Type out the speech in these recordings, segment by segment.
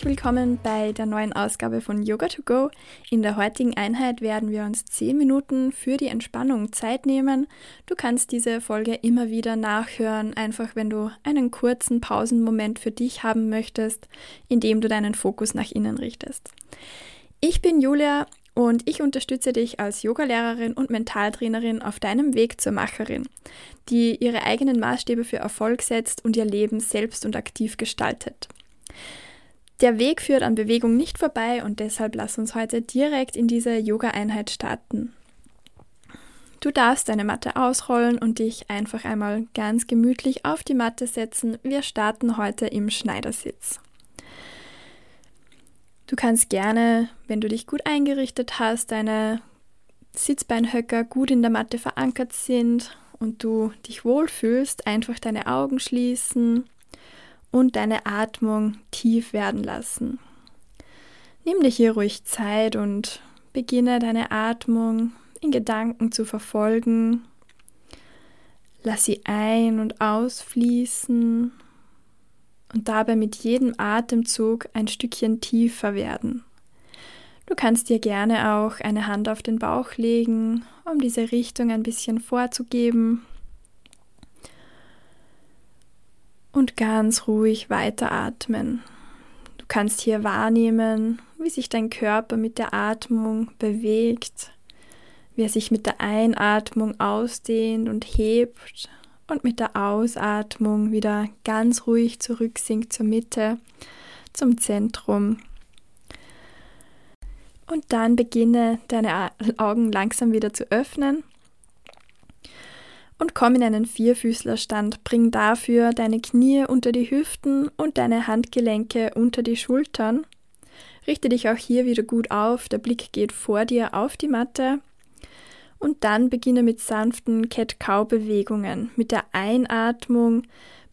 Herzlich willkommen bei der neuen Ausgabe von Yoga to Go. In der heutigen Einheit werden wir uns 10 Minuten für die Entspannung Zeit nehmen. Du kannst diese Folge immer wieder nachhören, einfach wenn du einen kurzen Pausenmoment für dich haben möchtest, indem du deinen Fokus nach innen richtest. Ich bin Julia und ich unterstütze dich als Yogalehrerin und Mentaltrainerin auf deinem Weg zur Macherin, die ihre eigenen Maßstäbe für Erfolg setzt und ihr Leben selbst und aktiv gestaltet. Der Weg führt an Bewegung nicht vorbei und deshalb lass uns heute direkt in diese Yoga-Einheit starten. Du darfst deine Matte ausrollen und dich einfach einmal ganz gemütlich auf die Matte setzen. Wir starten heute im Schneidersitz. Du kannst gerne, wenn du dich gut eingerichtet hast, deine Sitzbeinhöcker gut in der Matte verankert sind und du dich wohlfühlst, einfach deine Augen schließen und deine Atmung tief werden lassen. Nimm dir hier ruhig Zeit und beginne deine Atmung in Gedanken zu verfolgen. Lass sie ein- und ausfließen und dabei mit jedem Atemzug ein Stückchen tiefer werden. Du kannst dir gerne auch eine Hand auf den Bauch legen, um diese Richtung ein bisschen vorzugeben und ganz ruhig weiteratmen. Du kannst hier wahrnehmen, wie sich dein Körper mit der Atmung bewegt, wie er sich mit der Einatmung ausdehnt und hebt und mit der Ausatmung wieder ganz ruhig zurücksinkt zur Mitte, zum Zentrum. Und dann beginne deine Augen langsam wieder zu öffnen und komm in einen Vierfüßlerstand. Bring dafür deine Knie unter die Hüften und deine Handgelenke unter die Schultern. Richte dich auch hier wieder gut auf. Der Blick geht vor dir auf die Matte. Und dann beginne mit sanften Cat-Cow-Bewegungen. Mit der Einatmung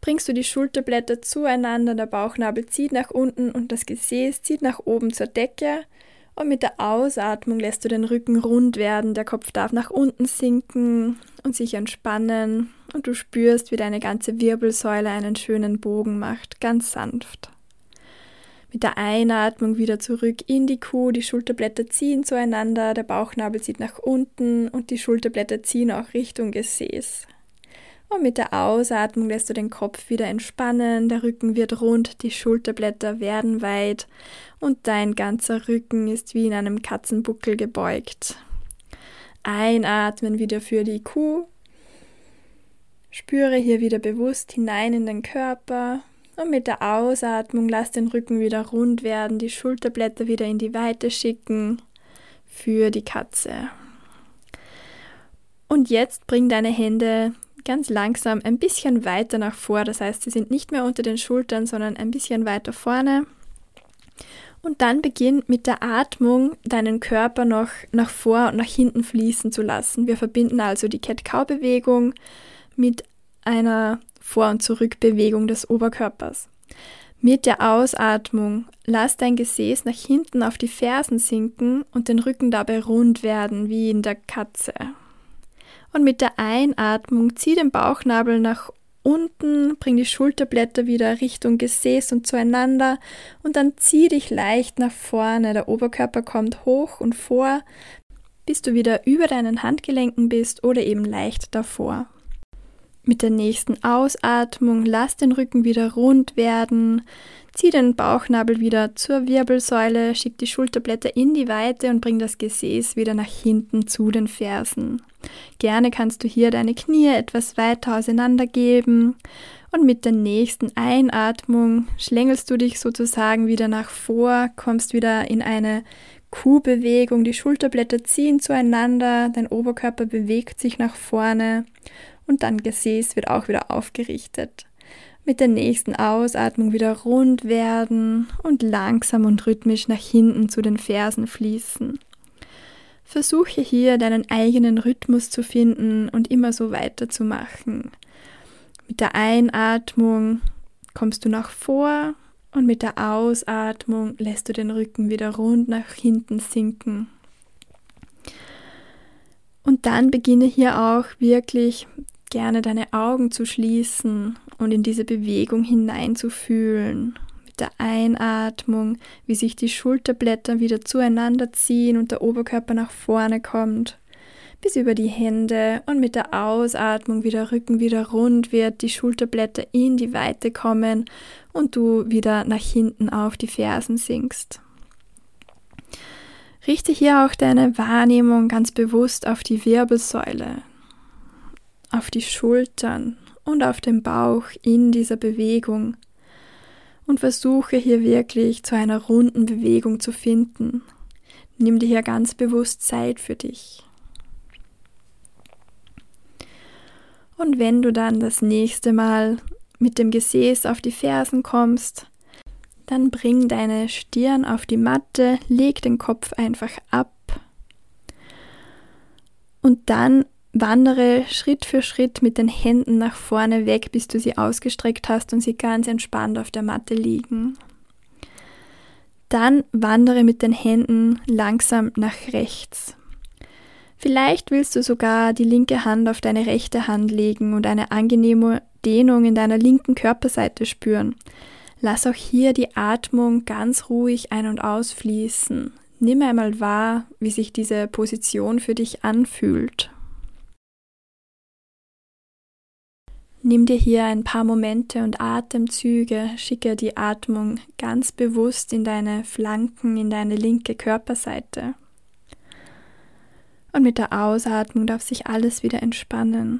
bringst du die Schulterblätter zueinander, der Bauchnabel zieht nach unten und das Gesäß zieht nach oben zur Decke. Und mit der Ausatmung lässt du den Rücken rund werden, der Kopf darf nach unten sinken und sich entspannen und du spürst, wie deine ganze Wirbelsäule einen schönen Bogen macht, ganz sanft. Mit der Einatmung wieder zurück in die Kuh, die Schulterblätter ziehen zueinander, der Bauchnabel zieht nach unten und die Schulterblätter ziehen auch Richtung Gesäß. Und mit der Ausatmung lässt du den Kopf wieder entspannen, der Rücken wird rund, die Schulterblätter werden weit und dein ganzer Rücken ist wie in einem Katzenbuckel gebeugt. Einatmen wieder für die Kuh. Spüre hier wieder bewusst hinein in den Körper und mit der Ausatmung lass den Rücken wieder rund werden, die Schulterblätter wieder in die Weite schicken für die Katze. Und jetzt bring deine Hände ganz langsam ein bisschen weiter nach vor. Das heißt, sie sind nicht mehr unter den Schultern, sondern ein bisschen weiter vorne. Und dann beginn mit der Atmung deinen Körper noch nach vor und nach hinten fließen zu lassen. Wir verbinden also die Cat-Cow-Bewegung mit einer Vor- und Zurückbewegung des Oberkörpers. Mit der Ausatmung lass dein Gesäß nach hinten auf die Fersen sinken und den Rücken dabei rund werden, wie in der Katze. Und mit der Einatmung zieh den Bauchnabel nach unten, bring die Schulterblätter wieder Richtung Gesäß und zueinander und dann zieh dich leicht nach vorne. Der Oberkörper kommt hoch und vor, bis du wieder über deinen Handgelenken bist oder eben leicht davor. Mit der nächsten Ausatmung lass den Rücken wieder rund werden, zieh den Bauchnabel wieder zur Wirbelsäule, schick die Schulterblätter in die Weite und bring das Gesäß wieder nach hinten zu den Fersen. Gerne kannst du hier deine Knie etwas weiter auseinandergeben. Und mit der nächsten Einatmung schlängelst du dich sozusagen wieder nach vor, kommst wieder in eine Kuhbewegung, die Schulterblätter ziehen zueinander, dein Oberkörper bewegt sich nach vorne und dein Gesäß wird auch wieder aufgerichtet. Mit der nächsten Ausatmung wieder rund werden und langsam und rhythmisch nach hinten zu den Fersen fließen. Versuche hier deinen eigenen Rhythmus zu finden und immer so weiterzumachen. Mit der Einatmung kommst du nach vor und mit der Ausatmung lässt du den Rücken wieder rund nach hinten sinken. Und dann beginne hier auch wirklich gerne deine Augen zu schließen und in diese Bewegung hineinzufühlen. Mit der Einatmung, wie sich die Schulterblätter wieder zueinander ziehen und der Oberkörper nach vorne kommt, bis über die Hände und mit der Ausatmung, wie der Rücken wieder rund wird, die Schulterblätter in die Weite kommen und du wieder nach hinten auf die Fersen sinkst. Richte hier auch deine Wahrnehmung ganz bewusst auf die Wirbelsäule, auf die Schultern und auf den Bauch in dieser Bewegung und versuche hier wirklich zu einer runden Bewegung zu finden. Nimm dir hier ganz bewusst Zeit für dich. Und wenn du dann das nächste Mal mit dem Gesäß auf die Fersen kommst, dann bring deine Stirn auf die Matte, leg den Kopf einfach ab und dann wandere Schritt für Schritt mit den Händen nach vorne weg, bis du sie ausgestreckt hast und sie ganz entspannt auf der Matte liegen. Dann wandere mit den Händen langsam nach rechts. Vielleicht willst du sogar die linke Hand auf deine rechte Hand legen und eine angenehme Dehnung in deiner linken Körperseite spüren. Lass auch hier die Atmung ganz ruhig ein- und ausfließen. Nimm einmal wahr, wie sich diese Position für dich anfühlt. Nimm dir hier ein paar Momente und Atemzüge, schicke die Atmung ganz bewusst in deine Flanken, in deine linke Körperseite. Und mit der Ausatmung darf sich alles wieder entspannen.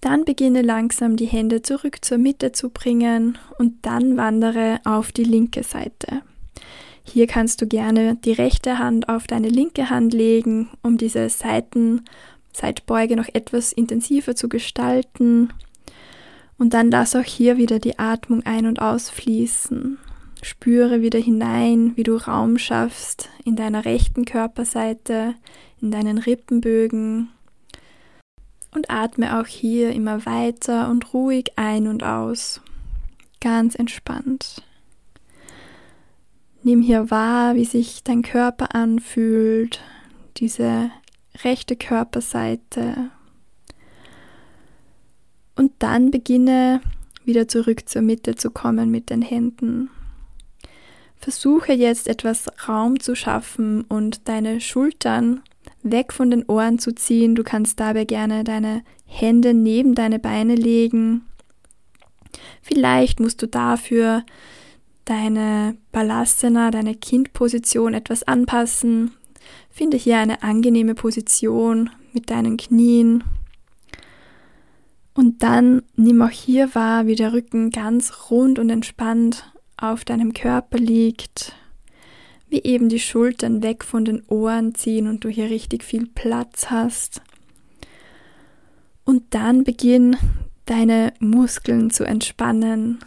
Dann beginne langsam die Hände zurück zur Mitte zu bringen und dann wandere auf die linke Seite. Hier kannst du gerne die rechte Hand auf deine linke Hand legen, um diese Seiten, Seitbeuge noch etwas intensiver zu gestalten. Und dann lass auch hier wieder die Atmung ein- und ausfließen. Spüre wieder hinein, wie du Raum schaffst in deiner rechten Körperseite, in deinen Rippenbögen, und atme auch hier immer weiter und ruhig ein und aus. Ganz entspannt. Nimm hier wahr, wie sich dein Körper anfühlt, diese rechte Körperseite. Und dann beginne wieder zurück zur Mitte zu kommen mit den Händen. Versuche jetzt etwas Raum zu schaffen und deine Schultern weg von den Ohren zu ziehen. Du kannst dabei gerne deine Hände neben deine Beine legen. Vielleicht musst du dafür deine Balasana, deine Kindposition etwas anpassen. Finde hier eine angenehme Position mit deinen Knien. Und dann nimm auch hier wahr, wie der Rücken ganz rund und entspannt auf deinem Körper liegt wie eben die Schultern weg von den Ohren ziehen und du hier richtig viel Platz hast. Und dann beginn deine Muskeln zu entspannen.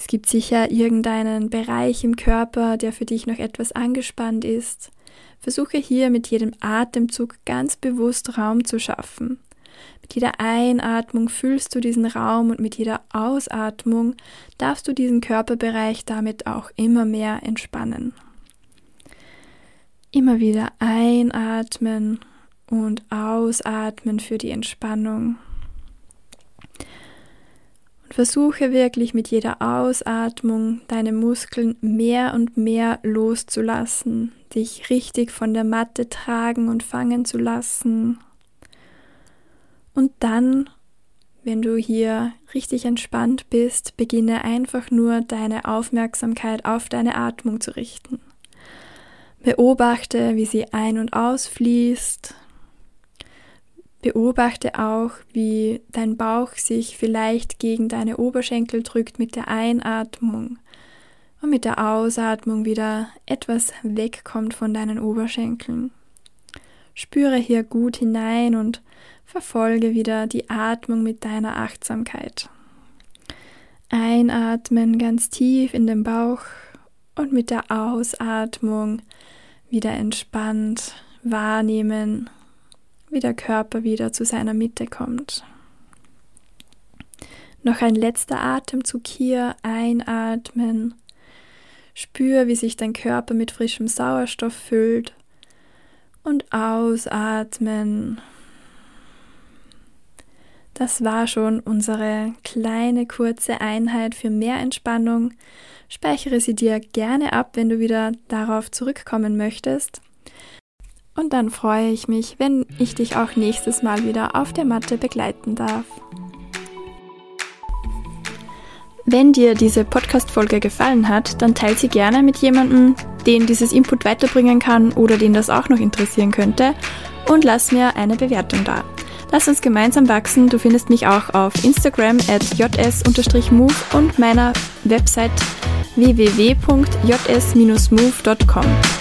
Es gibt sicher irgendeinen Bereich im Körper, der für dich noch etwas angespannt ist. Versuche hier mit jedem Atemzug ganz bewusst Raum zu schaffen. Mit jeder Einatmung füllst du diesen Raum und mit jeder Ausatmung darfst du diesen Körperbereich damit auch immer mehr entspannen. Immer wieder einatmen und ausatmen für die Entspannung. Und versuche wirklich mit jeder Ausatmung deine Muskeln mehr und mehr loszulassen, dich richtig von der Matte tragen und fangen zu lassen und dann, wenn du hier richtig entspannt bist, beginne einfach nur deine Aufmerksamkeit auf deine Atmung zu richten. Beobachte, wie sie ein- und ausfließt. Beobachte auch, wie dein Bauch sich vielleicht gegen deine Oberschenkel drückt mit der Einatmung und mit der Ausatmung wieder etwas wegkommt von deinen Oberschenkeln. Spüre hier gut hinein und verfolge wieder die Atmung mit deiner Achtsamkeit. Einatmen ganz tief in den Bauch und mit der Ausatmung wieder entspannt wahrnehmen, wie der Körper wieder zu seiner Mitte kommt. Noch ein letzter Atemzug hier, einatmen. Spür, wie sich dein Körper mit frischem Sauerstoff füllt und ausatmen. Das war schon unsere kleine kurze Einheit für mehr Entspannung. Speichere sie dir gerne ab, wenn du wieder darauf zurückkommen möchtest. Und dann freue ich mich, wenn ich dich auch nächstes Mal wieder auf der Matte begleiten darf. Wenn dir diese Podcast-Folge gefallen hat, dann teile sie gerne mit jemandem, den dieses Input weiterbringen kann oder den das auch noch interessieren könnte und lass mir eine Bewertung da. Lass uns gemeinsam wachsen. Du findest mich auch auf Instagram at js-move und meiner Website www.js-move.com.